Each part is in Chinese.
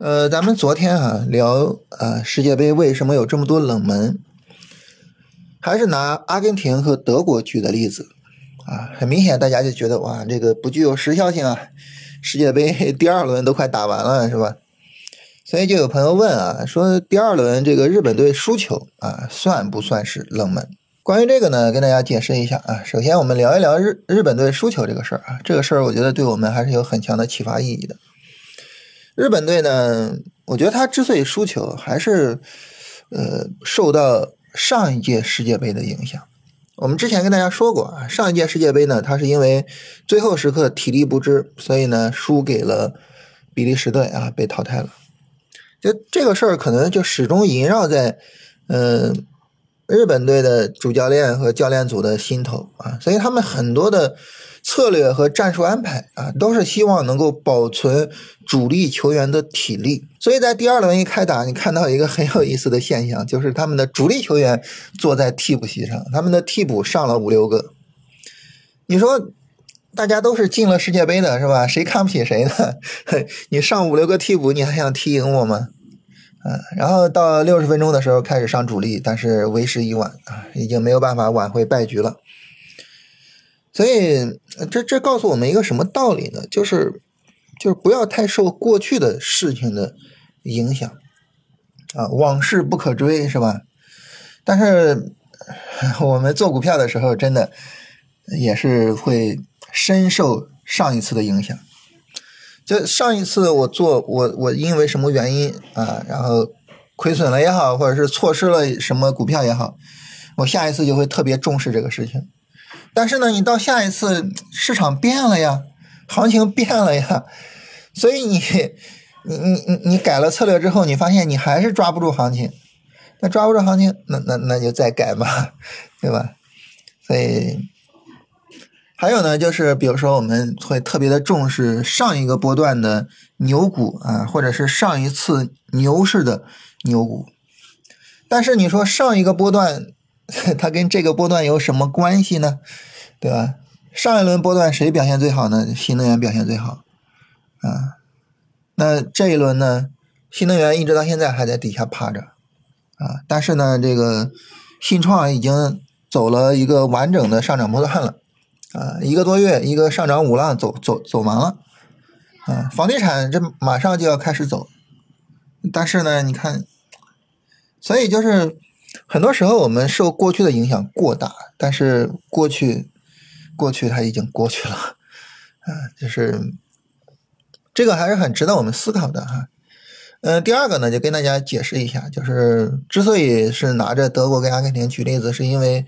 呃，咱们昨天啊聊啊世界杯为什么有这么多冷门，还是拿阿根廷和德国举的例子啊，很明显大家就觉得哇，这个不具有时效性啊，世界杯 第二轮都快打完了是吧？所以就有朋友问啊，说第二轮这个日本队输球啊，算不算是冷门？关于这个呢，跟大家解释一下啊。首先，我们聊一聊日日本队输球这个事儿啊。这个事儿，我觉得对我们还是有很强的启发意义的。日本队呢，我觉得他之所以输球，还是呃受到上一届世界杯的影响。我们之前跟大家说过啊，上一届世界杯呢，他是因为最后时刻体力不支，所以呢输给了比利时队啊，被淘汰了。就这个事儿，可能就始终萦绕在嗯。日本队的主教练和教练组的心头啊，所以他们很多的策略和战术安排啊，都是希望能够保存主力球员的体力。所以在第二轮一开打，你看到一个很有意思的现象，就是他们的主力球员坐在替补席上，他们的替补上了五六个。你说大家都是进了世界杯的是吧？谁看不起谁呢？你上五六个替补，你还想踢赢我吗？嗯，然后到六十分钟的时候开始上主力，但是为时已晚啊，已经没有办法挽回败局了。所以这这告诉我们一个什么道理呢？就是就是不要太受过去的事情的影响啊，往事不可追，是吧？但是 我们做股票的时候，真的也是会深受上一次的影响。就上一次我做我我因为什么原因啊，然后亏损了也好，或者是错失了什么股票也好，我下一次就会特别重视这个事情。但是呢，你到下一次市场变了呀，行情变了呀，所以你你你你你改了策略之后，你发现你还是抓不住行情，那抓不住行情，那那那就再改嘛，对吧？所以。还有呢，就是比如说我们会特别的重视上一个波段的牛股啊，或者是上一次牛市的牛股。但是你说上一个波段，它跟这个波段有什么关系呢？对吧？上一轮波段谁表现最好呢？新能源表现最好啊。那这一轮呢，新能源一直到现在还在底下趴着啊。但是呢，这个新创已经走了一个完整的上涨波段了。啊，一个多月，一个上涨五浪走走走完了，啊，房地产这马上就要开始走，但是呢，你看，所以就是很多时候我们受过去的影响过大，但是过去过去它已经过去了，啊，就是这个还是很值得我们思考的哈。嗯，第二个呢，就跟大家解释一下，就是之所以是拿着德国跟阿根廷举例子，是因为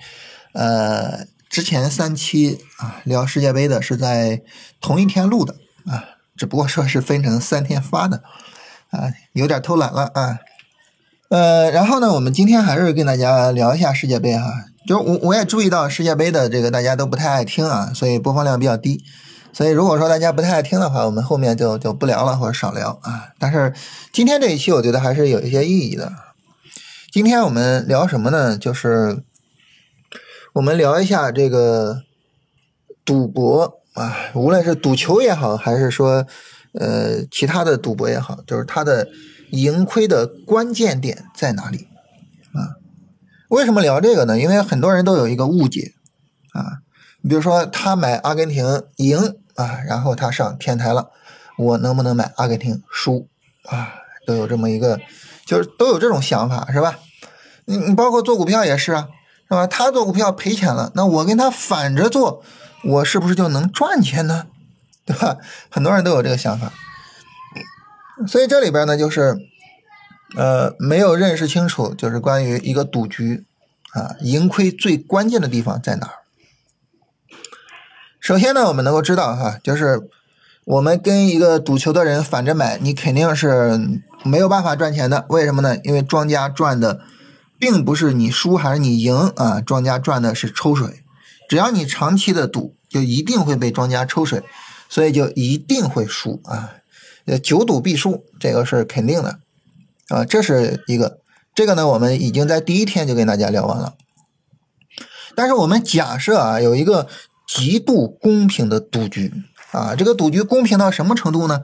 呃。之前三期啊聊世界杯的是在同一天录的啊，只不过说是分成三天发的啊，有点偷懒了啊。呃，然后呢，我们今天还是跟大家聊一下世界杯哈，就我我也注意到世界杯的这个大家都不太爱听啊，所以播放量比较低。所以如果说大家不太爱听的话，我们后面就就不聊了或者少聊啊。但是今天这一期我觉得还是有一些意义的。今天我们聊什么呢？就是。我们聊一下这个赌博啊，无论是赌球也好，还是说呃其他的赌博也好，就是它的盈亏的关键点在哪里？为什么聊这个呢？因为很多人都有一个误解啊，你比如说他买阿根廷赢啊，然后他上天台了，我能不能买阿根廷输啊？都有这么一个，就是都有这种想法是吧？你你包括做股票也是啊。是吧？他做股票赔钱了，那我跟他反着做，我是不是就能赚钱呢？对吧？很多人都有这个想法，所以这里边呢，就是呃，没有认识清楚，就是关于一个赌局啊，盈亏最关键的地方在哪儿？首先呢，我们能够知道哈，就是我们跟一个赌球的人反着买，你肯定是没有办法赚钱的。为什么呢？因为庄家赚的。并不是你输还是你赢啊，庄家赚的是抽水，只要你长期的赌，就一定会被庄家抽水，所以就一定会输啊，呃，久赌必输，这个是肯定的啊，这是一个，这个呢，我们已经在第一天就跟大家聊完了。但是我们假设啊，有一个极度公平的赌局啊，这个赌局公平到什么程度呢？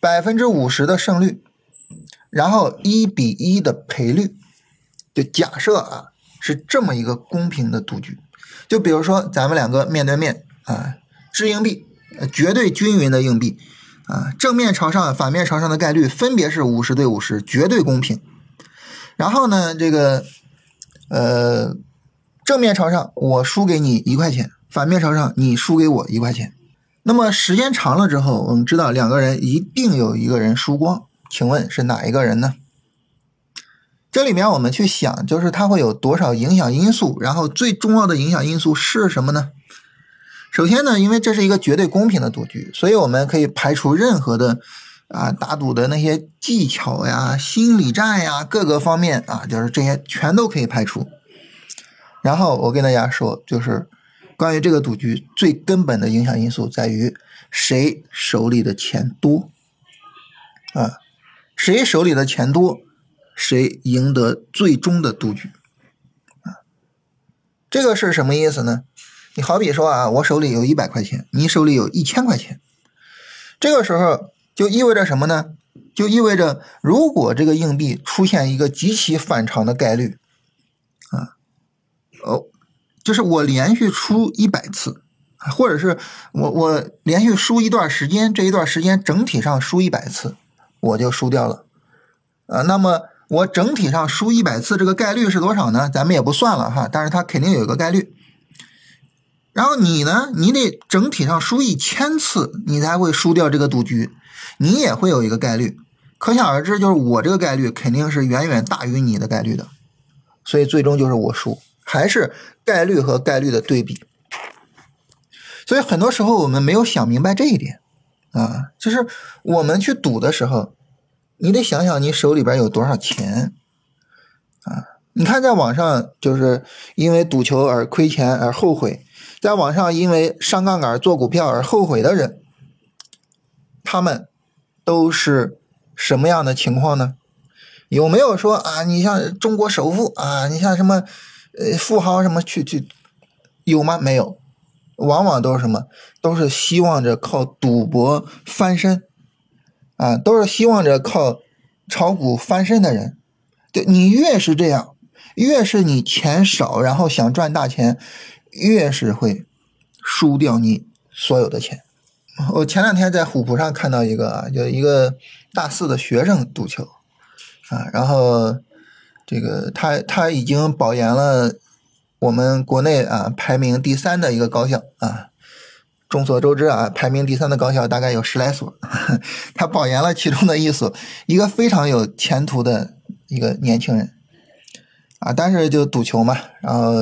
百分之五十的胜率然后一比一的赔率，就假设啊是这么一个公平的赌局，就比如说咱们两个面对面啊，掷硬币，绝对均匀的硬币啊，正面朝上、反面朝上的概率分别是五十对五十，绝对公平。然后呢，这个呃正面朝上我输给你一块钱，反面朝上你输给我一块钱。那么时间长了之后，我们知道两个人一定有一个人输光，请问是哪一个人呢？这里面我们去想，就是它会有多少影响因素，然后最重要的影响因素是什么呢？首先呢，因为这是一个绝对公平的赌局，所以我们可以排除任何的啊打赌的那些技巧呀、心理战呀各个方面啊，就是这些全都可以排除。然后我跟大家说，就是。关于这个赌局最根本的影响因素在于谁手里的钱多啊？谁手里的钱多，谁赢得最终的赌局啊？这个是什么意思呢？你好比说啊，我手里有一百块钱，你手里有一千块钱，这个时候就意味着什么呢？就意味着如果这个硬币出现一个极其反常的概率啊，哦。就是我连续输一百次，或者是我我连续输一段时间，这一段时间整体上输一百次，我就输掉了。啊，那么我整体上输一百次，这个概率是多少呢？咱们也不算了哈，但是它肯定有一个概率。然后你呢，你得整体上输一千次，你才会输掉这个赌局，你也会有一个概率。可想而知，就是我这个概率肯定是远远大于你的概率的，所以最终就是我输。还是概率和概率的对比，所以很多时候我们没有想明白这一点啊，就是我们去赌的时候，你得想想你手里边有多少钱啊。你看，在网上就是因为赌球而亏钱而后悔，在网上因为上杠杆做股票而后悔的人，他们都是什么样的情况呢？有没有说啊？你像中国首富啊，你像什么？呃，富豪什么去去有吗？没有，往往都是什么？都是希望着靠赌博翻身啊，都是希望着靠炒股翻身的人。对你越是这样，越是你钱少，然后想赚大钱，越是会输掉你所有的钱。我前两天在虎扑上看到一个啊，就一个大四的学生赌球啊，然后。这个他他已经保研了，我们国内啊排名第三的一个高校啊，众所周知啊，排名第三的高校大概有十来所，他保研了其中的一所，一个非常有前途的一个年轻人啊，但是就赌球嘛，然后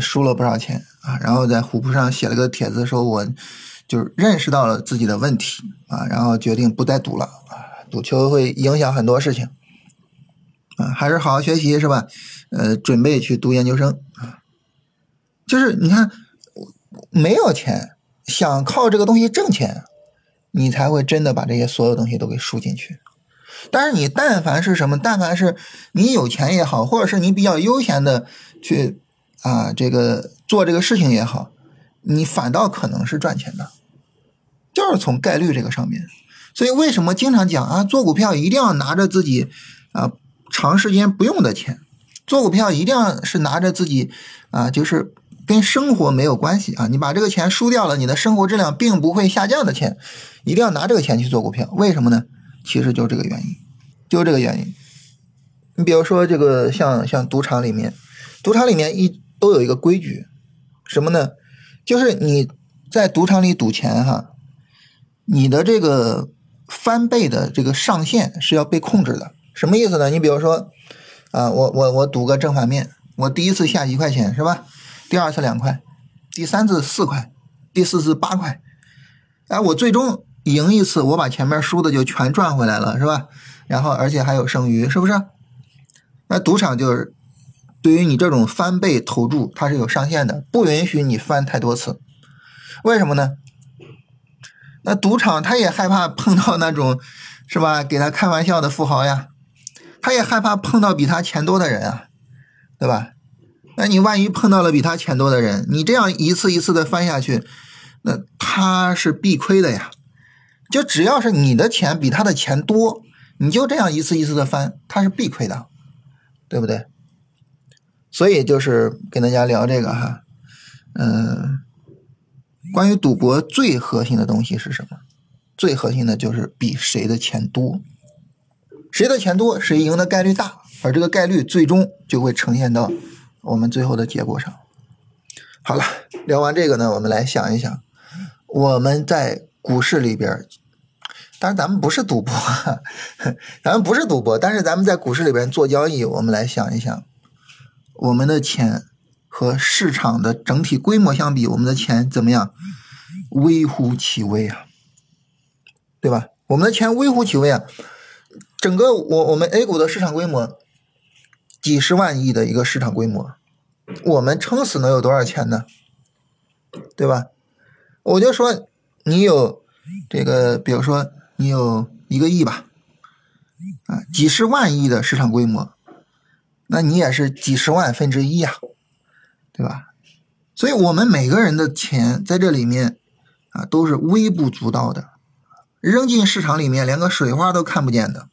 输了不少钱啊，然后在虎扑上写了个帖子，说我就是认识到了自己的问题啊，然后决定不再赌了啊，赌球会影响很多事情。啊，还是好好学习是吧？呃，准备去读研究生啊。就是你看，没有钱，想靠这个东西挣钱，你才会真的把这些所有东西都给输进去。但是你但凡是什么，但凡是你有钱也好，或者是你比较悠闲的去啊，这个做这个事情也好，你反倒可能是赚钱的，就是从概率这个上面。所以为什么经常讲啊，做股票一定要拿着自己啊。长时间不用的钱，做股票一定要是拿着自己啊，就是跟生活没有关系啊。你把这个钱输掉了，你的生活质量并不会下降的钱，一定要拿这个钱去做股票。为什么呢？其实就这个原因，就这个原因。你比如说这个像像赌场里面，赌场里面一都有一个规矩，什么呢？就是你在赌场里赌钱哈，你的这个翻倍的这个上限是要被控制的。什么意思呢？你比如说，啊，我我我赌个正反面，我第一次下一块钱是吧？第二次两块，第三次四块，第四次八块，哎，我最终赢一次，我把前面输的就全赚回来了是吧？然后而且还有剩余，是不是？那赌场就是对于你这种翻倍投注，它是有上限的，不允许你翻太多次。为什么呢？那赌场他也害怕碰到那种是吧？给他开玩笑的富豪呀。他也害怕碰到比他钱多的人啊，对吧？那你万一碰到了比他钱多的人，你这样一次一次的翻下去，那他是必亏的呀。就只要是你的钱比他的钱多，你就这样一次一次的翻，他是必亏的，对不对？所以就是跟大家聊这个哈，嗯，关于赌博最核心的东西是什么？最核心的就是比谁的钱多，谁的钱多，谁赢的概率大，而这个概率最终就会呈现到我们最后的结果上。好了，聊完这个呢，我们来想一想，我们在股市里边。当然，咱们不是赌博，咱们不是赌博，但是咱们在股市里边做交易，我们来想一想，我们的钱和市场的整体规模相比，我们的钱怎么样？微乎其微啊，对吧？我们的钱微乎其微啊，整个我我们 A 股的市场规模几十万亿的一个市场规模，我们撑死能有多少钱呢？对吧？我就说你有这个，比如说。你有一个亿吧，啊，几十万亿的市场规模，那你也是几十万分之一呀，对吧？所以，我们每个人的钱在这里面啊，都是微不足道的，扔进市场里面连个水花都看不见的。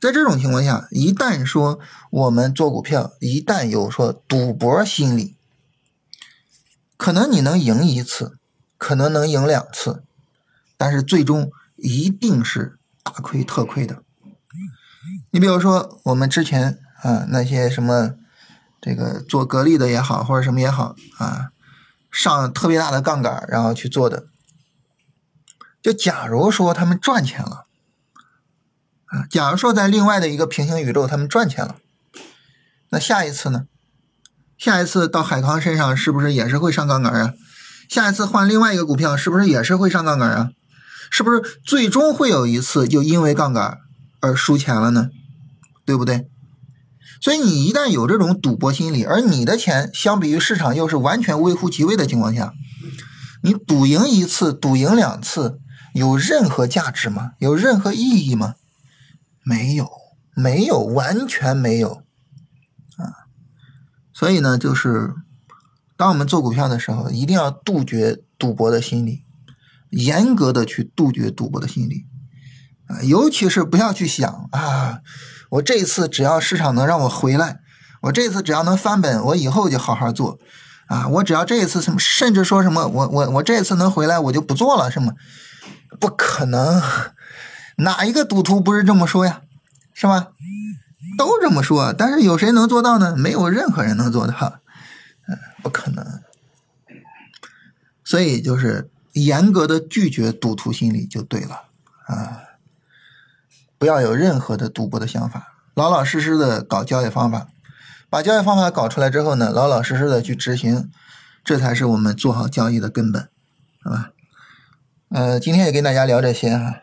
在这种情况下，一旦说我们做股票，一旦有说赌博心理，可能你能赢一次，可能能赢两次，但是最终。一定是大亏特亏的。你比如说，我们之前啊那些什么这个做格力的也好，或者什么也好啊，上特别大的杠杆然后去做的，就假如说他们赚钱了啊，假如说在另外的一个平行宇宙他们赚钱了，那下一次呢？下一次到海康身上是不是也是会上杠杆啊？下一次换另外一个股票是不是也是会上杠杆啊？是不是最终会有一次就因为杠杆而输钱了呢？对不对？所以你一旦有这种赌博心理，而你的钱相比于市场又是完全微乎其微的情况下，你赌赢一次、赌赢两次有任何价值吗？有任何意义吗？没有，没有，完全没有啊！所以呢，就是当我们做股票的时候，一定要杜绝赌博的心理。严格的去杜绝赌博的心理，尤其是不要去想啊，我这一次只要市场能让我回来，我这次只要能翻本，我以后就好好做啊，我只要这一次什么，甚至说什么，我我我这次能回来，我就不做了，什么不可能？哪一个赌徒不是这么说呀？是吧？都这么说，但是有谁能做到呢？没有任何人能做到，嗯，不可能。所以就是。严格的拒绝赌徒心理就对了啊！不要有任何的赌博的想法，老老实实的搞交易方法，把交易方法搞出来之后呢，老老实实的去执行，这才是我们做好交易的根本，好吧？呃，今天也跟大家聊这些哈。